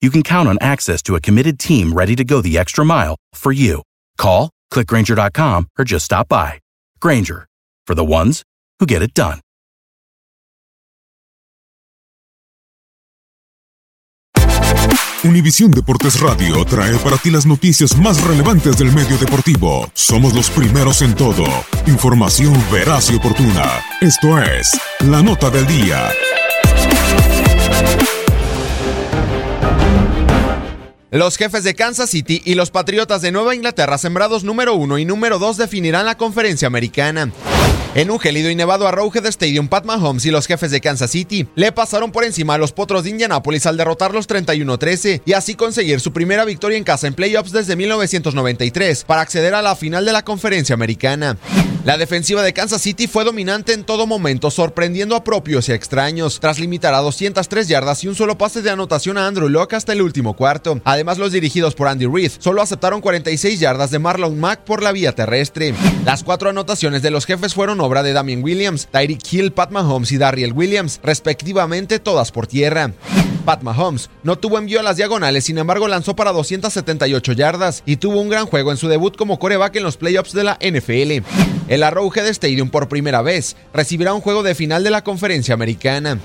you can count on access to a committed team ready to go the extra mile for you. Call, clickgrainger.com, or just stop by. Grainger, for the ones who get it done. Univisión Deportes Radio trae para ti las noticias más relevantes del medio deportivo. Somos los primeros en todo. Información veraz y oportuna. Esto es La Nota del Día. Los jefes de Kansas City y los Patriotas de Nueva Inglaterra, sembrados número uno y número dos, definirán la conferencia americana. En un gélido y nevado Arrowhead Stadium, Pat Mahomes y los jefes de Kansas City le pasaron por encima a los potros de Indianapolis al derrotarlos 31-13 y así conseguir su primera victoria en casa en playoffs desde 1993 para acceder a la final de la conferencia americana. La defensiva de Kansas City fue dominante en todo momento, sorprendiendo a propios y extraños, tras limitar a 203 yardas y un solo pase de anotación a Andrew Locke hasta el último cuarto. Además, los dirigidos por Andy Reid solo aceptaron 46 yardas de Marlon Mack por la vía terrestre. Las cuatro anotaciones de los jefes fueron obra de Damien Williams, Tyreek Hill, Pat Mahomes y Darriel Williams, respectivamente todas por tierra. Pat Mahomes no tuvo envío a las diagonales, sin embargo lanzó para 278 yardas y tuvo un gran juego en su debut como coreback en los playoffs de la NFL. El Arrowhead Stadium por primera vez recibirá un juego de final de la conferencia americana.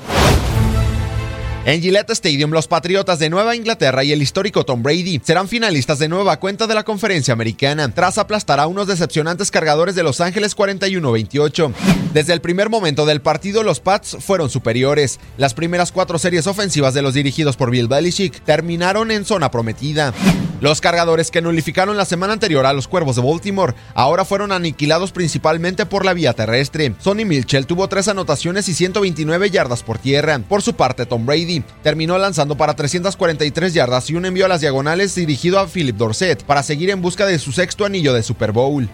En Gillette Stadium, los Patriotas de Nueva Inglaterra y el histórico Tom Brady serán finalistas de nueva cuenta de la conferencia americana, tras aplastar a unos decepcionantes cargadores de Los Ángeles 41-28. Desde el primer momento del partido, los Pats fueron superiores. Las primeras cuatro series ofensivas de los dirigidos por Bill Belichick terminaron en zona prometida. Los cargadores que nulificaron la semana anterior a los Cuervos de Baltimore ahora fueron aniquilados principalmente por la vía terrestre. Sonny Mitchell tuvo tres anotaciones y 129 yardas por tierra. Por su parte, Tom Brady terminó lanzando para 343 yardas y un envío a las diagonales dirigido a Philip Dorset para seguir en busca de su sexto anillo de Super Bowl.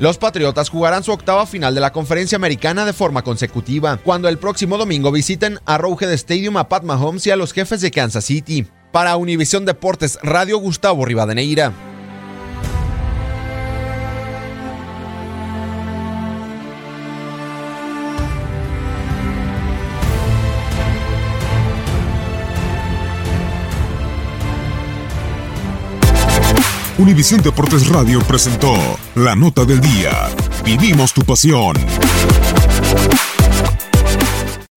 Los Patriotas jugarán su octava final de la conferencia americana de forma consecutiva, cuando el próximo domingo visiten a Arrowhead Stadium a Pat Mahomes y a los jefes de Kansas City. Para Univisión Deportes Radio Gustavo Rivadeneira. Univisión Deportes Radio presentó La Nota del Día. Vivimos tu pasión.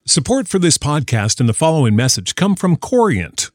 Support for this podcast and the following message come from Corient.